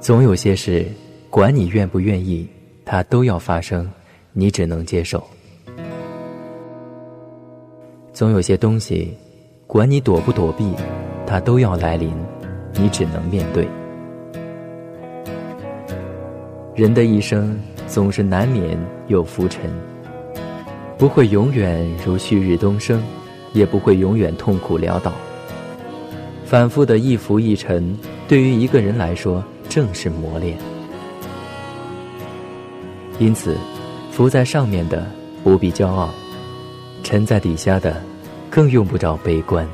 总有些事，管你愿不愿意，它都要发生，你只能接受；总有些东西，管你躲不躲避，它都要来临，你只能面对。人的一生总是难免有浮沉，不会永远如旭日东升，也不会永远痛苦潦倒。反复的一浮一沉，对于一个人来说正是磨练。因此，浮在上面的不必骄傲，沉在底下的更用不着悲观。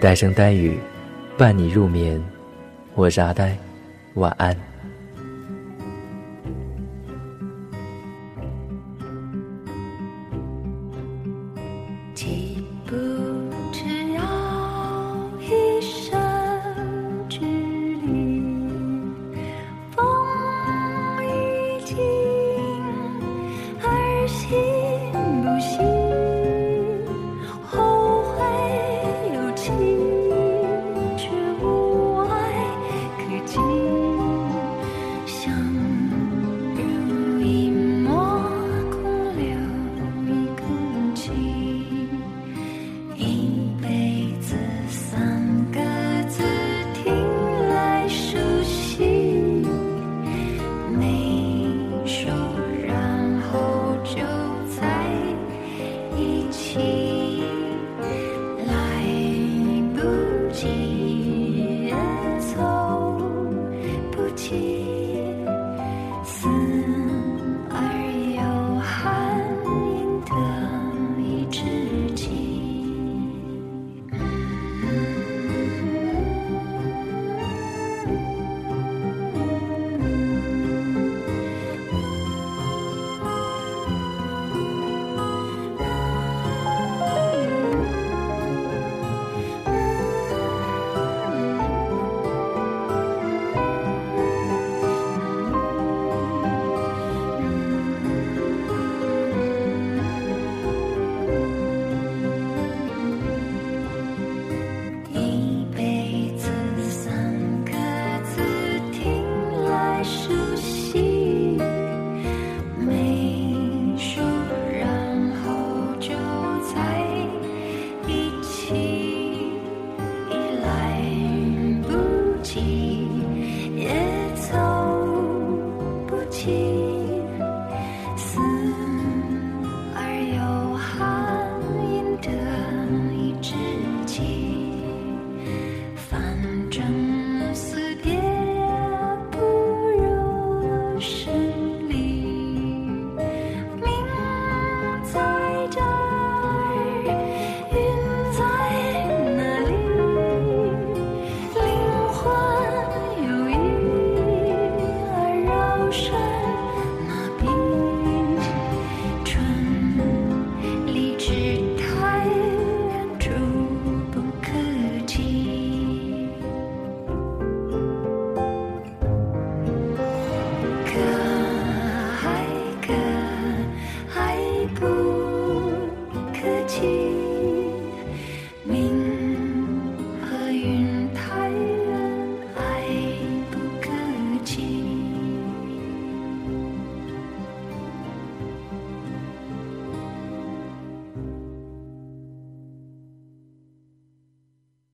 呆声呆语，伴你入眠。我是阿呆，晚安。也情。